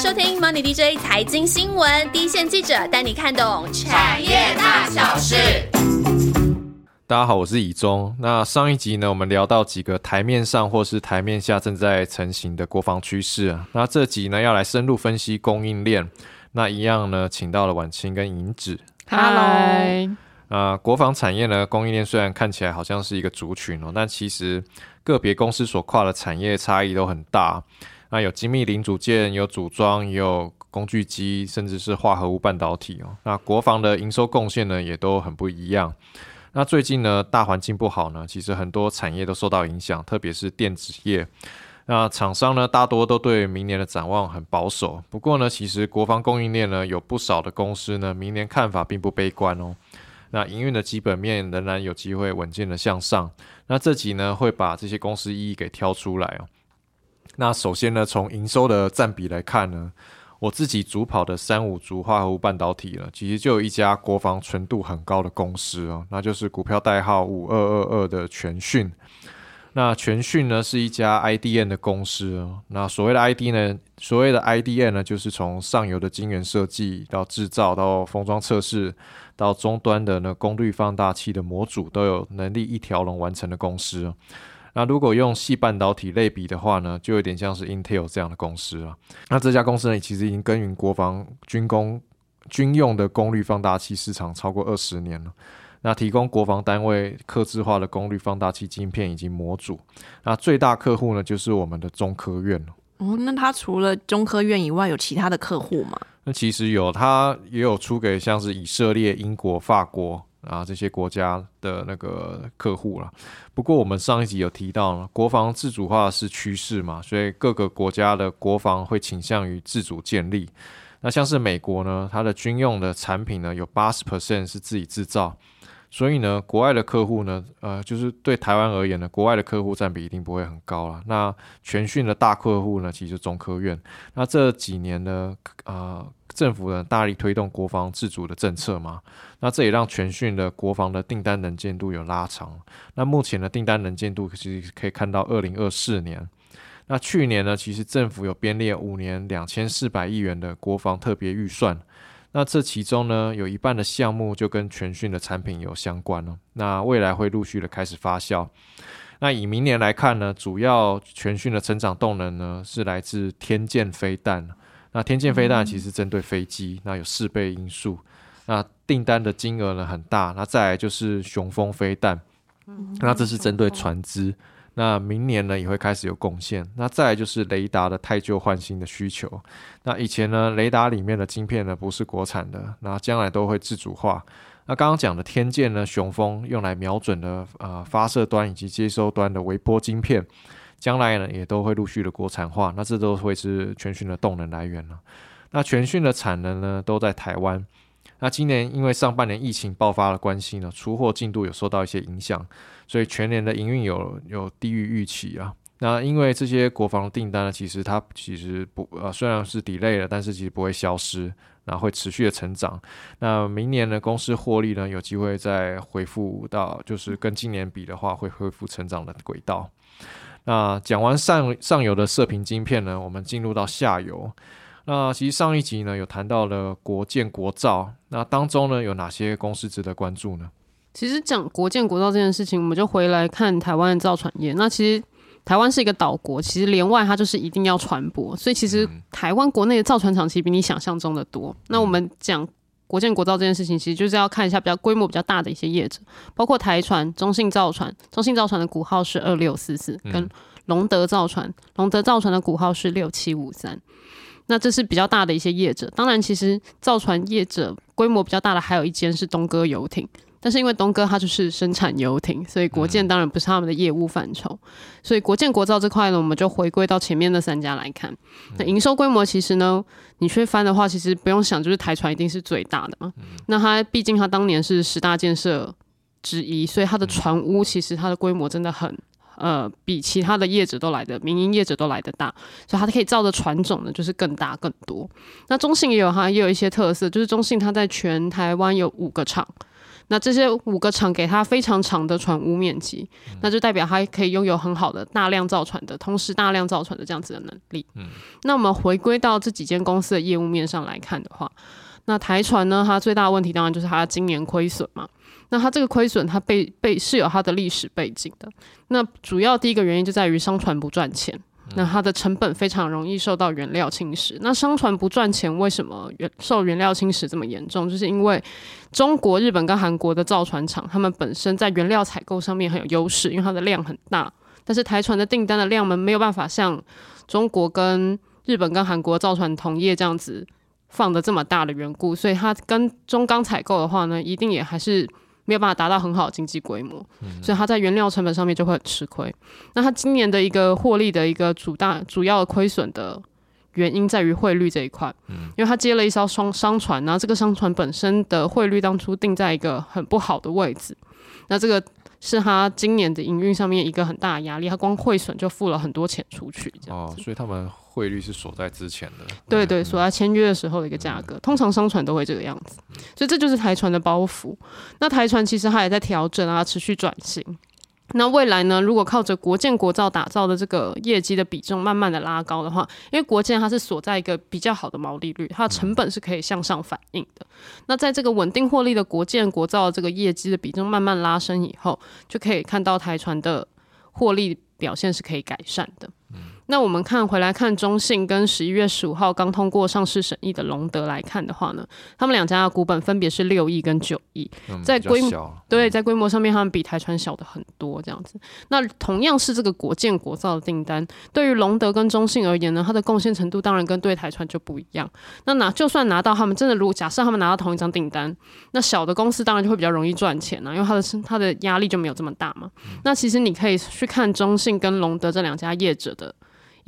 收听 Money DJ 财经新闻，第一线记者带你看懂产业大小事。大家好，我是以中。那上一集呢，我们聊到几个台面上或是台面下正在成型的国防趋势啊。那这集呢，要来深入分析供应链。那一样呢，请到了晚清跟银子。Hello。啊，国防产业呢，供应链虽然看起来好像是一个族群哦，但其实个别公司所跨的产业差异都很大。那有精密零组件，有组装，也有工具机，甚至是化合物半导体哦。那国防的营收贡献呢，也都很不一样。那最近呢，大环境不好呢，其实很多产业都受到影响，特别是电子业。那厂商呢，大多都对明年的展望很保守。不过呢，其实国防供应链呢，有不少的公司呢，明年看法并不悲观哦。那营运的基本面仍然有机会稳健的向上。那这集呢，会把这些公司一一给挑出来哦。那首先呢，从营收的占比来看呢，我自己主跑的三五族化合物半导体了，其实就有一家国防纯度很高的公司哦，那就是股票代号五二二二的全讯。那全讯呢是一家 IDN 的公司哦。那所谓的 ID 呢，所谓的 IDN 呢，就是从上游的晶圆设计到制造到封装测试。到终端的呢，功率放大器的模组都有能力一条龙完成的公司。哦那如果用细半导体类比的话呢，就有点像是 Intel 这样的公司了。那这家公司呢，其实已经耕耘国防军工军用的功率放大器市场超过二十年了。那提供国防单位刻制化的功率放大器晶片以及模组。那最大客户呢，就是我们的中科院了。哦，那它除了中科院以外，有其他的客户吗？那其实有，它也有出给像是以色列、英国、法国啊这些国家的那个客户了。不过我们上一集有提到，国防自主化是趋势嘛，所以各个国家的国防会倾向于自主建立。那像是美国呢，它的军用的产品呢有八十 percent 是自己制造。所以呢，国外的客户呢，呃，就是对台湾而言呢，国外的客户占比一定不会很高了。那全讯的大客户呢，其实中科院。那这几年呢，呃，政府呢大力推动国防自主的政策嘛，那这也让全讯的国防的订单能见度有拉长。那目前的订单能见度其实可以看到二零二四年。那去年呢，其实政府有编列五年两千四百亿元的国防特别预算。那这其中呢，有一半的项目就跟全讯的产品有相关了。那未来会陆续的开始发酵。那以明年来看呢，主要全讯的成长动能呢，是来自天剑飞弹。那天剑飞弹其实针对飞机，那有四倍因素。那订单的金额呢很大。那再来就是雄风飞弹，那这是针对船只。那明年呢也会开始有贡献。那再来就是雷达的太旧换新的需求。那以前呢，雷达里面的晶片呢不是国产的，那将来都会自主化。那刚刚讲的天剑呢，雄风用来瞄准的呃发射端以及接收端的微波晶片，将来呢也都会陆续的国产化。那这都会是全讯的动能来源了。那全讯的产能呢都在台湾。那今年因为上半年疫情爆发的关系呢，出货进度有受到一些影响，所以全年的营运有有低于预期啊。那因为这些国防订单呢，其实它其实不呃虽然是 delay 了，但是其实不会消失，那会持续的成长。那明年呢，公司获利呢有机会再恢复到就是跟今年比的话，会恢复成长的轨道。那讲完上上游的射频晶片呢，我们进入到下游。那其实上一集呢有谈到了国建国造，那当中呢有哪些公司值得关注呢？其实讲国建国造这件事情，我们就回来看台湾的造船业。那其实台湾是一个岛国，其实连外它就是一定要船舶，所以其实台湾国内的造船厂其实比你想象中的多。那我们讲国建国造这件事情，其实就是要看一下比较规模比较大的一些业者，包括台船、中信造船，中信造船的股号是二六四四，跟龙德造船，龙德造船的股号是六七五三。那这是比较大的一些业者，当然，其实造船业者规模比较大的还有一间是东哥游艇，但是因为东哥他就是生产游艇，所以国建当然不是他们的业务范畴，所以国建国造这块呢，我们就回归到前面那三家来看。那营收规模其实呢，你去翻的话，其实不用想，就是台船一定是最大的嘛。那它毕竟它当年是十大建设之一，所以它的船屋其实它的规模真的很。呃，比其他的业者都来的民营业者都来的大，所以它可以造的船种呢，就是更大更多。那中信也有它也有一些特色，就是中信它在全台湾有五个厂，那这些五个厂给他非常长的船坞面积，那就代表它可以拥有很好的大量造船的，同时大量造船的这样子的能力。嗯，那我们回归到这几间公司的业务面上来看的话，那台船呢，它最大的问题当然就是它今年亏损嘛。那它这个亏损，它背背是有它的历史背景的。那主要第一个原因就在于商船不赚钱。那它的成本非常容易受到原料侵蚀。那商船不赚钱，为什么原受原料侵蚀这么严重？就是因为中国、日本跟韩国的造船厂，他们本身在原料采购上面很有优势，因为它的量很大。但是台船的订单的量们没有办法像中国跟日本跟韩国造船同业这样子放的这么大的缘故，所以它跟中钢采购的话呢，一定也还是。没有办法达到很好的经济规模，所以它在原料成本上面就会很吃亏。那它今年的一个获利的一个主大主要亏损的原因在于汇率这一块，因为它接了一艘双商船，然后这个商船本身的汇率当初定在一个很不好的位置，那这个是它今年的营运上面一个很大的压力，它光汇损就付了很多钱出去，这样子。所以他们。汇率是锁在之前的，对对，锁在签约的时候的一个价格，通常商船都会这个样子，所以这就是台船的包袱。那台船其实它也在调整啊，持续转型。那未来呢，如果靠着国建国造打造的这个业绩的比重慢慢的拉高的话，因为国建它是锁在一个比较好的毛利率，它的成本是可以向上反映的。那在这个稳定获利的国建国造这个业绩的比重慢慢拉升以后，就可以看到台船的获利表现是可以改善的。那我们看回来看中信跟十一月十五号刚通过上市审议的隆德来看的话呢，他们两家的股本分别是六亿跟九亿，在规模对在规模上面，他们比台船小的很多这样子。那同样是这个国建国造的订单，对于隆德跟中信而言呢，它的贡献程度当然跟对台船就不一样。那拿就算拿到他们真的，如果假设他们拿到同一张订单，那小的公司当然就会比较容易赚钱啊，因为它的它的压力就没有这么大嘛。那其实你可以去看中信跟隆德这两家业者的。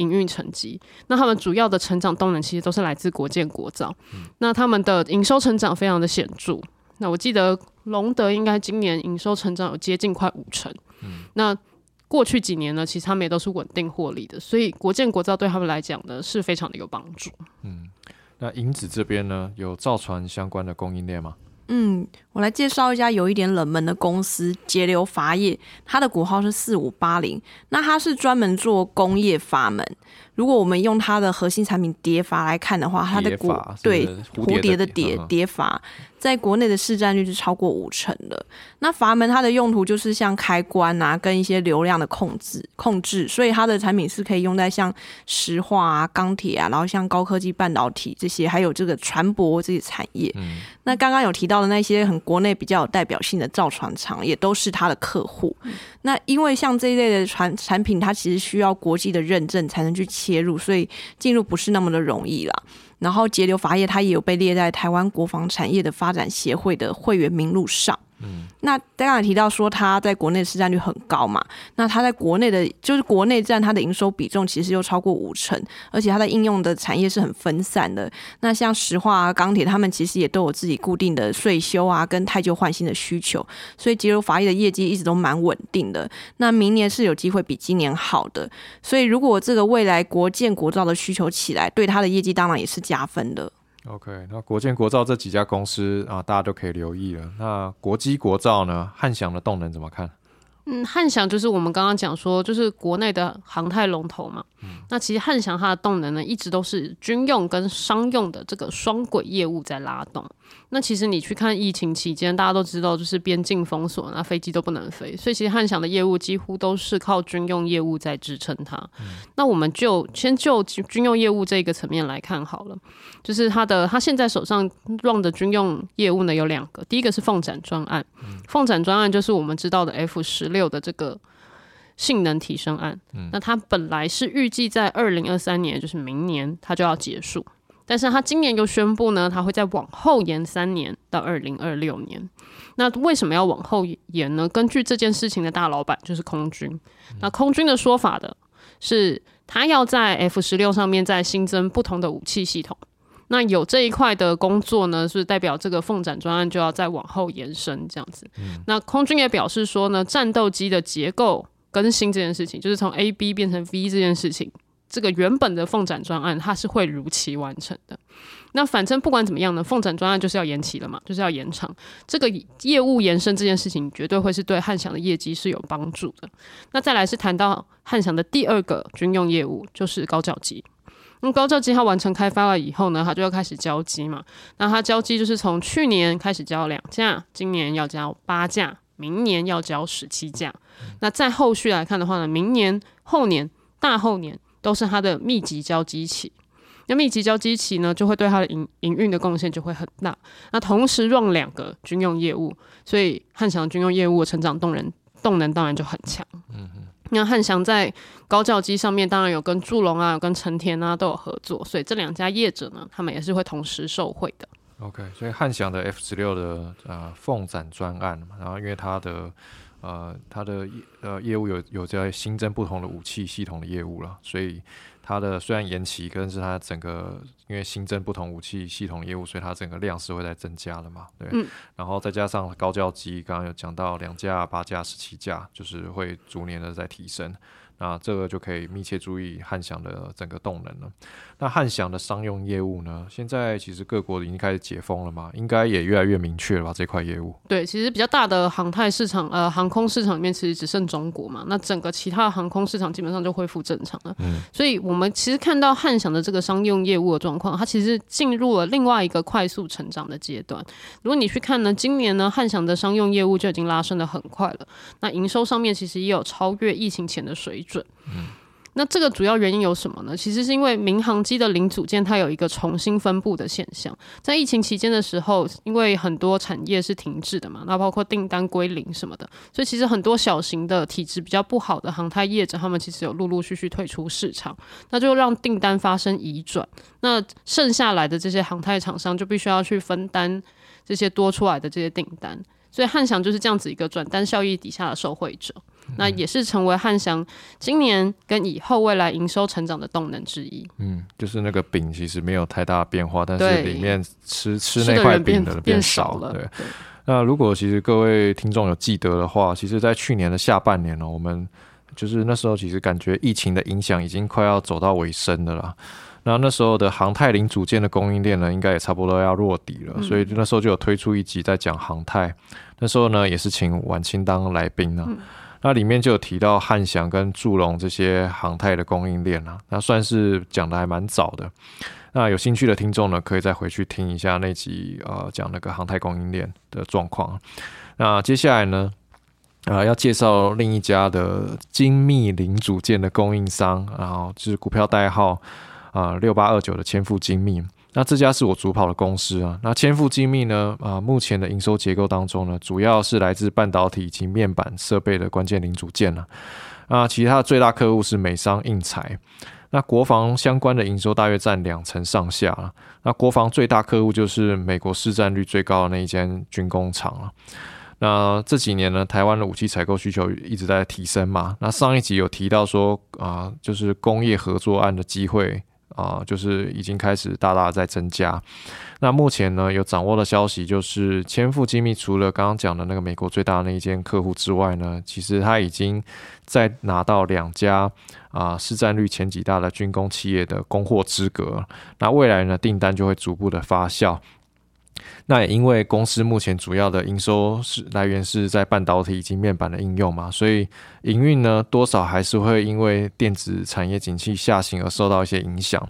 营运成绩，那他们主要的成长动能其实都是来自国建国造，那他们的营收成长非常的显著。那我记得隆德应该今年营收成长有接近快五成，那过去几年呢，其实他们也都是稳定获利的，所以国建国造对他们来讲呢是非常的有帮助。嗯，那银子这边呢有造船相关的供应链吗？嗯，我来介绍一家有一点冷门的公司——节流阀业，它的股号是四五八零。那它是专门做工业阀门。如果我们用它的核心产品叠阀来看的话，它的股对蝴蝶的蝶蝶阀，在国内的市占率是超过五成的。那阀门它的用途就是像开关啊，跟一些流量的控制控制，所以它的产品是可以用在像石化啊、钢铁啊，然后像高科技半导体这些，还有这个船舶这些产业。那刚刚有提到的那些很国内比较有代表性的造船厂，也都是它的客户。那因为像这一类的船产品，它其实需要国际的认证才能去。切入，所以进入不是那么的容易啦。然后节流阀业，它也有被列在台湾国防产业的发展协会的会员名录上。那刚刚提到说它在国内市占率很高嘛，那它在国内的，就是国内占它的营收比重其实又超过五成，而且它的应用的产业是很分散的。那像石化啊、钢铁，他们其实也都有自己固定的税收啊，跟太旧换新的需求，所以节流法益的业绩一直都蛮稳定的。那明年是有机会比今年好的，所以如果这个未来国建国造的需求起来，对它的业绩当然也是加分的。OK，那国建国造这几家公司啊，大家都可以留意了。那国机国造呢？汉翔的动能怎么看？嗯，汉翔就是我们刚刚讲说，就是国内的航太龙头嘛。那其实汉翔它的动能呢，一直都是军用跟商用的这个双轨业务在拉动。那其实你去看疫情期间，大家都知道就是边境封锁，那飞机都不能飞，所以其实汉翔的业务几乎都是靠军用业务在支撑它。那我们就先就军用业务这个层面来看好了，就是它的它现在手上 run 的军用业务呢有两个，第一个是凤展专案，凤展专案就是我们知道的 F 十六的这个性能提升案。那它本来是预计在二零二三年，就是明年它就要结束。但是他今年又宣布呢，他会再往后延三年到二零二六年。那为什么要往后延呢？根据这件事情的大老板就是空军。那空军的说法的是，他要在 F 十六上面再新增不同的武器系统。那有这一块的工作呢，是代表这个凤展专案就要再往后延伸这样子。那空军也表示说呢，战斗机的结构更新这件事情，就是从 A B 变成 V 这件事情。这个原本的凤展专案，它是会如期完成的。那反正不管怎么样呢，凤展专案就是要延期了嘛，就是要延长。这个业务延伸这件事情，绝对会是对汉翔的业绩是有帮助的。那再来是谈到汉翔的第二个军用业务，就是高教机。那高教机它完成开发了以后呢，它就要开始交机嘛。那它交机就是从去年开始交两架，今年要交八架，明年要交十七架。那在后续来看的话呢，明年、后年、大后年都是它的密集交机期。那密集交机期呢，就会对它的营营运的贡献就会很大。那同时 run 两个军用业务，所以汉翔军用业务的成长动能动能当然就很强。嗯哼。那汉翔在高教机上面当然有跟祝龙啊、有跟成田啊都有合作，所以这两家业者呢，他们也是会同时受惠的。OK，所以汉翔的 F 十六的呃凤展专案嘛，然后因为它的呃它的呃业务有有在新增不同的武器系统的业务了，所以。它的虽然延期，但是它整个因为新增不同武器系统业务，所以它整个量是会在增加的嘛，对。然后再加上高教机，刚刚有讲到两架、八架、十七架，就是会逐年的在提升。那这个就可以密切注意汉翔的整个动能了。那汉翔的商用业务呢？现在其实各国已经开始解封了嘛，应该也越来越明确了吧？这块业务。对，其实比较大的航太市场，呃，航空市场里面其实只剩中国嘛，那整个其他航空市场基本上就恢复正常了。嗯，所以我们其实看到汉翔的这个商用业务的状况，它其实进入了另外一个快速成长的阶段。如果你去看呢，今年呢，汉翔的商用业务就已经拉升的很快了，那营收上面其实也有超越疫情前的水准。嗯，那这个主要原因有什么呢？其实是因为民航机的零组件它有一个重新分布的现象。在疫情期间的时候，因为很多产业是停滞的嘛，那包括订单归零什么的，所以其实很多小型的体质比较不好的航太业者，他们其实有陆陆续续退出市场，那就让订单发生移转。那剩下来的这些航太厂商就必须要去分担这些多出来的这些订单，所以汉翔就是这样子一个转单效益底下的受惠者。那也是成为汉翔今年跟以后未来营收成长的动能之一。嗯，就是那个饼其实没有太大变化，但是里面吃吃那块饼的人变少了。对，那如果其实各位听众有记得的话，其实，在去年的下半年呢，我们就是那时候其实感觉疫情的影响已经快要走到尾声的了。那那时候的航太零组件的供应链呢，应该也差不多要落底了，所以那时候就有推出一集在讲航太。那时候呢，也是请晚清当来宾呢。那里面就有提到汉翔跟祝龙这些航太的供应链啊，那算是讲的还蛮早的。那有兴趣的听众呢，可以再回去听一下那集呃讲那个航太供应链的状况。那接下来呢，啊要介绍另一家的精密零组件的供应商，然后就是股票代号啊六八二九的千富精密。那这家是我主跑的公司啊。那千富精密呢？啊，目前的营收结构当中呢，主要是来自半导体以及面板设备的关键零组件了。啊，其他的最大客户是美商印材。那国防相关的营收大约占两成上下了。那国防最大客户就是美国市占率最高的那一间军工厂了。那这几年呢，台湾的武器采购需求一直在提升嘛。那上一集有提到说啊，就是工业合作案的机会。啊，就是已经开始大大在增加。那目前呢，有掌握的消息就是，千富精密除了刚刚讲的那个美国最大的那一间客户之外呢，其实他已经在拿到两家啊市占率前几大的军工企业的供货资格。那未来呢，订单就会逐步的发酵。那也因为公司目前主要的营收是来源是在半导体以及面板的应用嘛，所以营运呢多少还是会因为电子产业景气下行而受到一些影响。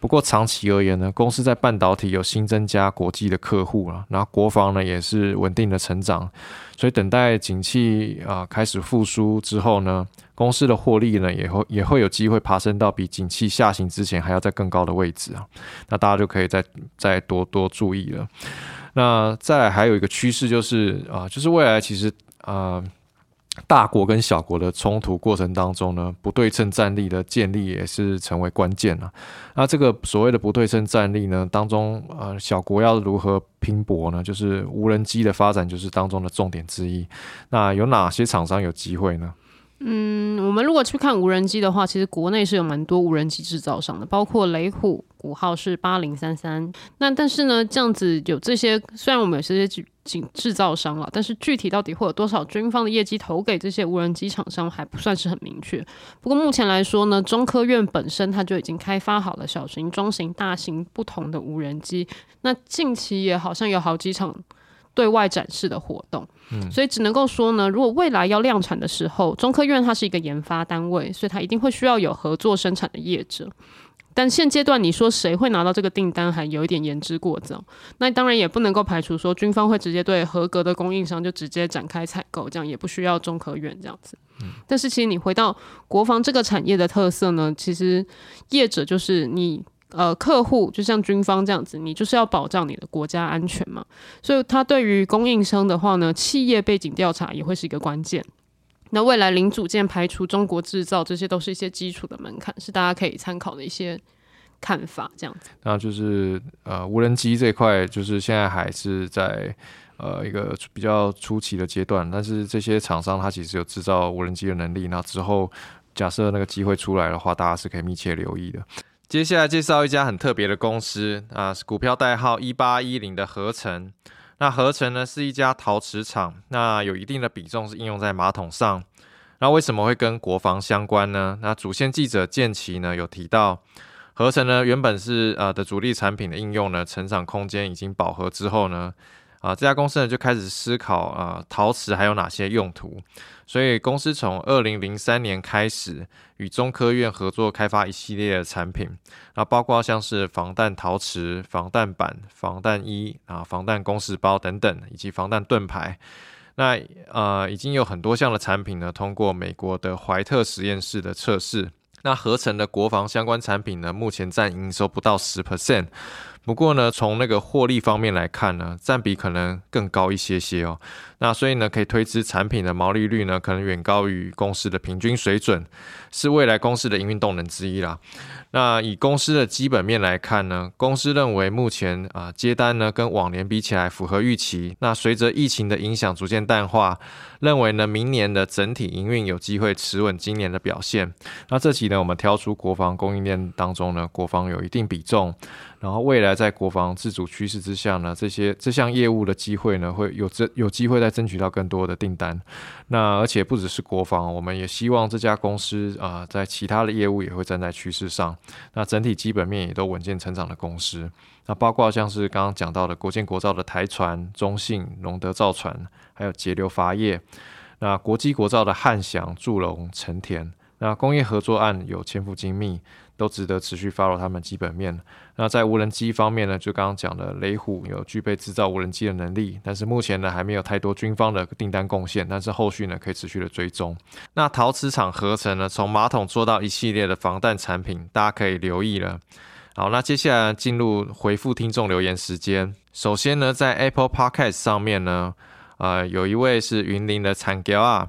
不过长期而言呢，公司在半导体有新增加国际的客户了，然后国防呢也是稳定的成长，所以等待景气啊开始复苏之后呢。公司的获利呢，也会也会有机会爬升到比景气下行之前还要在更高的位置啊，那大家就可以再再多多注意了。那再还有一个趋势就是啊，就是未来其实啊，大国跟小国的冲突过程当中呢，不对称战力的建立也是成为关键了。那这个所谓的不对称战力呢，当中呃，小国要如何拼搏呢？就是无人机的发展就是当中的重点之一。那有哪些厂商有机会呢？嗯，我们如果去看无人机的话，其实国内是有蛮多无人机制造商的，包括雷虎，股号是八零三三。那但是呢，这样子有这些，虽然我们有这些制制造商了，但是具体到底会有多少军方的业绩投给这些无人机厂商还不算是很明确。不过目前来说呢，中科院本身它就已经开发好了小型、中型、大型不同的无人机，那近期也好像有好几场对外展示的活动，所以只能够说呢，如果未来要量产的时候，中科院它是一个研发单位，所以它一定会需要有合作生产的业者。但现阶段你说谁会拿到这个订单，还有一点言之过早。那当然也不能够排除说军方会直接对合格的供应商就直接展开采购，这样也不需要中科院这样子。但是其实你回到国防这个产业的特色呢，其实业者就是你呃客户，就像军方这样子，你就是要保障你的国家安全嘛。所以它对于供应商的话呢，企业背景调查也会是一个关键。那未来零组件排除中国制造，这些都是一些基础的门槛，是大家可以参考的一些看法。这样子，那就是呃无人机这块，就是现在还是在呃一个比较初期的阶段，但是这些厂商它其实有制造无人机的能力。那之后假设那个机会出来的话，大家是可以密切留意的。接下来介绍一家很特别的公司啊，是股票代号一八一零的合成。那合成呢是一家陶瓷厂，那有一定的比重是应用在马桶上。那为什么会跟国防相关呢？那主线记者建奇呢有提到，合成呢原本是呃的主力产品的应用呢，成长空间已经饱和之后呢。啊，这家公司呢就开始思考啊，陶瓷还有哪些用途？所以公司从二零零三年开始与中科院合作开发一系列的产品，那包括像是防弹陶瓷、防弹板、防弹衣啊、防弹公事包等等，以及防弹盾牌。那呃，已经有很多项的产品呢，通过美国的怀特实验室的测试。那合成的国防相关产品呢，目前占营收不到十 percent。不过呢，从那个获利方面来看呢，占比可能更高一些些哦。那所以呢，可以推知产品的毛利率呢，可能远高于公司的平均水准，是未来公司的营运动能之一啦。那以公司的基本面来看呢，公司认为目前啊接单呢跟往年比起来符合预期。那随着疫情的影响逐渐淡化，认为呢明年的整体营运有机会持稳今年的表现。那这期呢，我们挑出国防供应链当中呢，国防有一定比重。然后未来在国防自主趋势之下呢，这些这项业务的机会呢，会有这有机会再争取到更多的订单。那而且不只是国防，我们也希望这家公司啊，在其他的业务也会站在趋势上。那整体基本面也都稳健成长的公司。那包括像是刚刚讲到的国建国造的台船、中信、龙德造船，还有节流阀业。那国际国造的汉翔、祝龙、成田。那工业合作案有千富精密。都值得持续 follow 他们基本面。那在无人机方面呢，就刚刚讲的雷虎有具备制造无人机的能力，但是目前呢还没有太多军方的订单贡献，但是后续呢可以持续的追踪。那陶瓷厂合成呢，从马桶做到一系列的防弹产品，大家可以留意了。好，那接下来进入回复听众留言时间。首先呢，在 Apple Podcast 上面呢，呃，有一位是云林的产胶啊。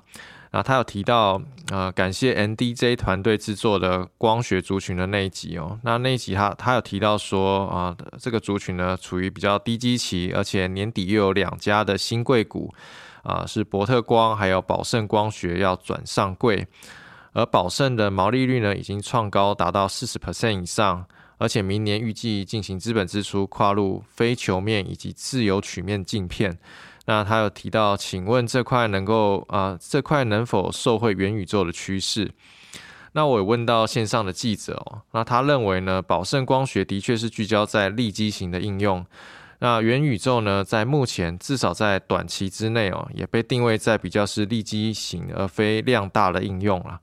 然后他有提到，呃，感谢 NDJ 团队制作的光学族群的那一集哦。那那一集他他有提到说，啊，这个族群呢处于比较低基期，而且年底又有两家的新贵股，啊，是博特光还有宝盛光学要转上柜，而宝盛的毛利率呢已经创高达到四十 percent 以上，而且明年预计进行资本支出，跨入非球面以及自由曲面镜片。那他有提到，请问这块能够啊，这块能否受惠元宇宙的趋势？那我也问到线上的记者哦，那他认为呢，宝盛光学的确是聚焦在立基型的应用，那元宇宙呢，在目前至少在短期之内哦，也被定位在比较是立基型而非量大的应用了。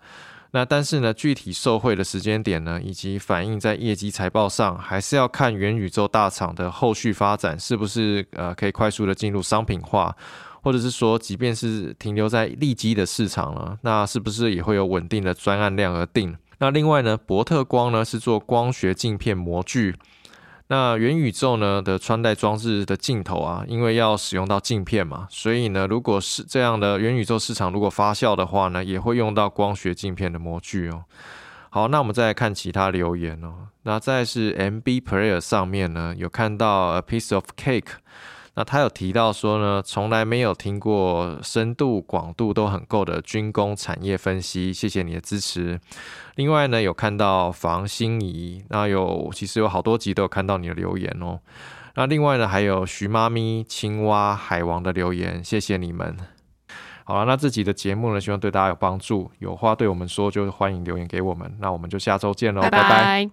那但是呢，具体受惠的时间点呢，以及反映在业绩财报上，还是要看元宇宙大厂的后续发展是不是呃可以快速的进入商品化，或者是说，即便是停留在利基的市场了，那是不是也会有稳定的专案量而定？那另外呢，博特光呢是做光学镜片模具。那元宇宙呢的穿戴装置的镜头啊，因为要使用到镜片嘛，所以呢，如果是这样的元宇宙市场如果发酵的话呢，也会用到光学镜片的模具哦。好，那我们再来看其他留言哦。那再是 MB Player 上面呢，有看到 A piece of cake。那他有提到说呢，从来没有听过深度广度都很够的军工产业分析，谢谢你的支持。另外呢，有看到房心仪，那有其实有好多集都有看到你的留言哦。那另外呢，还有徐妈咪、青蛙、海王的留言，谢谢你们。好了，那这集的节目呢，希望对大家有帮助。有话对我们说，就欢迎留言给我们。那我们就下周见喽，拜拜。